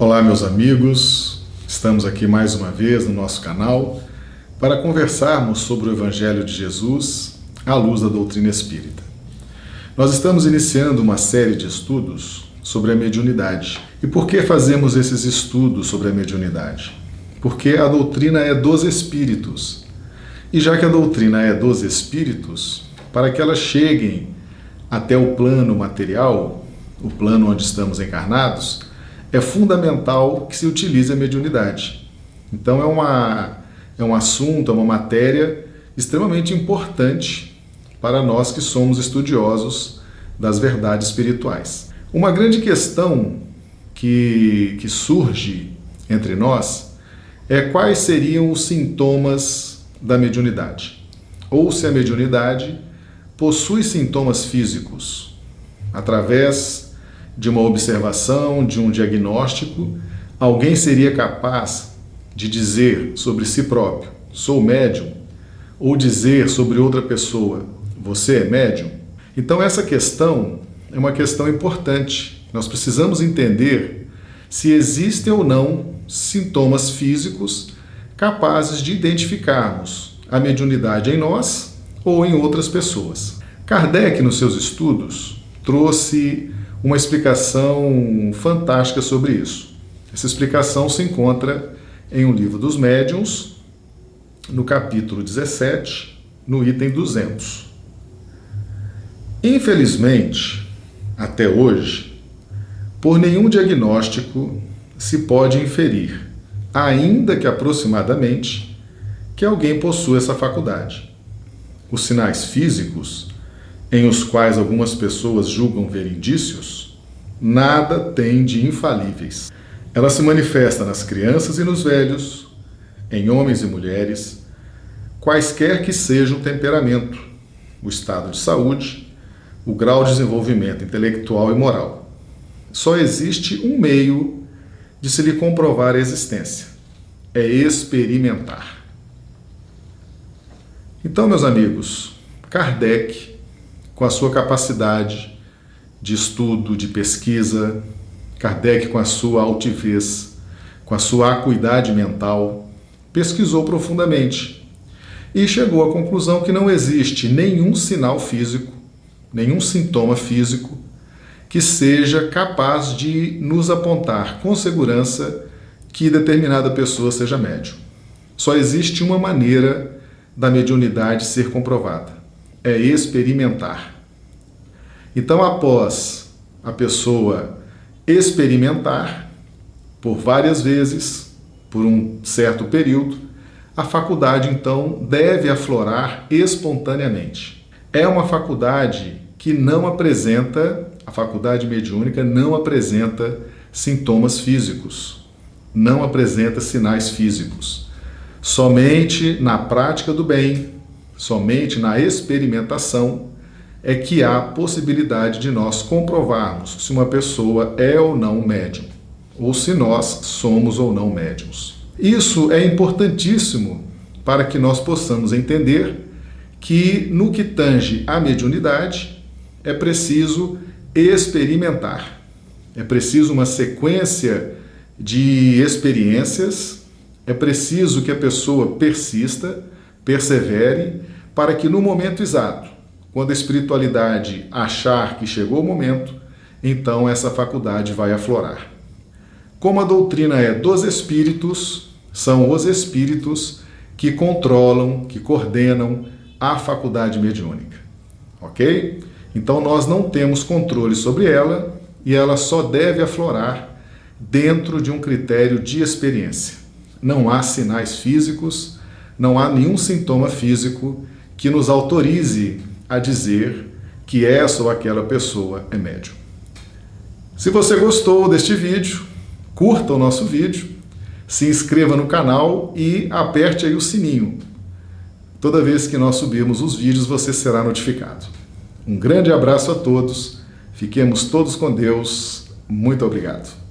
Olá, meus amigos. Estamos aqui mais uma vez no nosso canal para conversarmos sobre o Evangelho de Jesus à luz da doutrina espírita. Nós estamos iniciando uma série de estudos sobre a mediunidade. E por que fazemos esses estudos sobre a mediunidade? Porque a doutrina é dos espíritos. E já que a doutrina é dos espíritos, para que elas cheguem até o plano material, o plano onde estamos encarnados, é fundamental que se utilize a mediunidade. Então é, uma, é um assunto, é uma matéria extremamente importante para nós que somos estudiosos das verdades espirituais. Uma grande questão que, que surge entre nós é quais seriam os sintomas da mediunidade. Ou se a mediunidade possui sintomas físicos através de uma observação, de um diagnóstico, alguém seria capaz de dizer sobre si próprio, sou médium, ou dizer sobre outra pessoa, você é médium? Então, essa questão é uma questão importante. Nós precisamos entender se existem ou não sintomas físicos capazes de identificarmos a mediunidade em nós ou em outras pessoas. Kardec, nos seus estudos, trouxe uma explicação fantástica sobre isso. Essa explicação se encontra em um livro dos médiuns, no capítulo 17, no item 200. Infelizmente, até hoje, por nenhum diagnóstico se pode inferir, ainda que aproximadamente, que alguém possua essa faculdade. Os sinais físicos em os quais algumas pessoas julgam ver indícios, nada tem de infalíveis. Ela se manifesta nas crianças e nos velhos, em homens e mulheres, quaisquer que seja o temperamento, o estado de saúde, o grau de desenvolvimento intelectual e moral. Só existe um meio de se lhe comprovar a existência: é experimentar. Então, meus amigos, Kardec com a sua capacidade de estudo, de pesquisa, Kardec, com a sua altivez, com a sua acuidade mental, pesquisou profundamente e chegou à conclusão que não existe nenhum sinal físico, nenhum sintoma físico que seja capaz de nos apontar com segurança que determinada pessoa seja médium. Só existe uma maneira da mediunidade ser comprovada é experimentar. Então, após a pessoa experimentar por várias vezes, por um certo período, a faculdade então deve aflorar espontaneamente. É uma faculdade que não apresenta, a faculdade mediúnica não apresenta sintomas físicos, não apresenta sinais físicos. Somente na prática do bem, Somente na experimentação é que há possibilidade de nós comprovarmos se uma pessoa é ou não médium, ou se nós somos ou não médiums. Isso é importantíssimo para que nós possamos entender que, no que tange à mediunidade, é preciso experimentar. É preciso uma sequência de experiências, é preciso que a pessoa persista persevere para que no momento exato, quando a espiritualidade achar que chegou o momento, então essa faculdade vai aflorar. Como a doutrina é dos espíritos, são os espíritos que controlam, que coordenam a faculdade mediúnica. Ok? Então nós não temos controle sobre ela e ela só deve aflorar dentro de um critério de experiência. Não há sinais físicos não há nenhum sintoma físico que nos autorize a dizer que essa ou aquela pessoa é médium. Se você gostou deste vídeo, curta o nosso vídeo, se inscreva no canal e aperte aí o sininho. Toda vez que nós subirmos os vídeos, você será notificado. Um grande abraço a todos, fiquemos todos com Deus, muito obrigado.